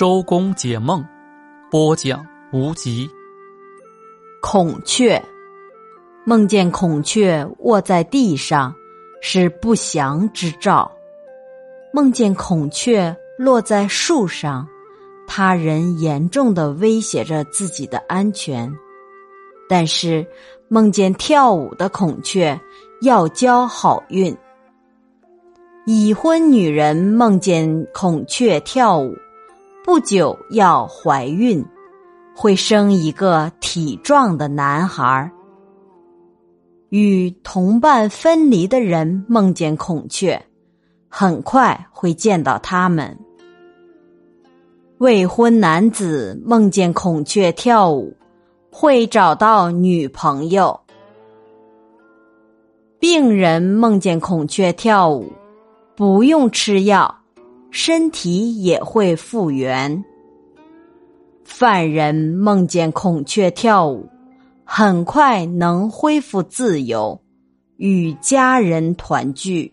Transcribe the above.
周公解梦，播讲无极。孔雀梦见孔雀卧在地上，是不祥之兆；梦见孔雀落在树上，他人严重的威胁着自己的安全。但是梦见跳舞的孔雀，要交好运。已婚女人梦见孔雀跳舞。不久要怀孕，会生一个体壮的男孩。与同伴分离的人梦见孔雀，很快会见到他们。未婚男子梦见孔雀跳舞，会找到女朋友。病人梦见孔雀跳舞，不用吃药。身体也会复原。犯人梦见孔雀跳舞，很快能恢复自由，与家人团聚。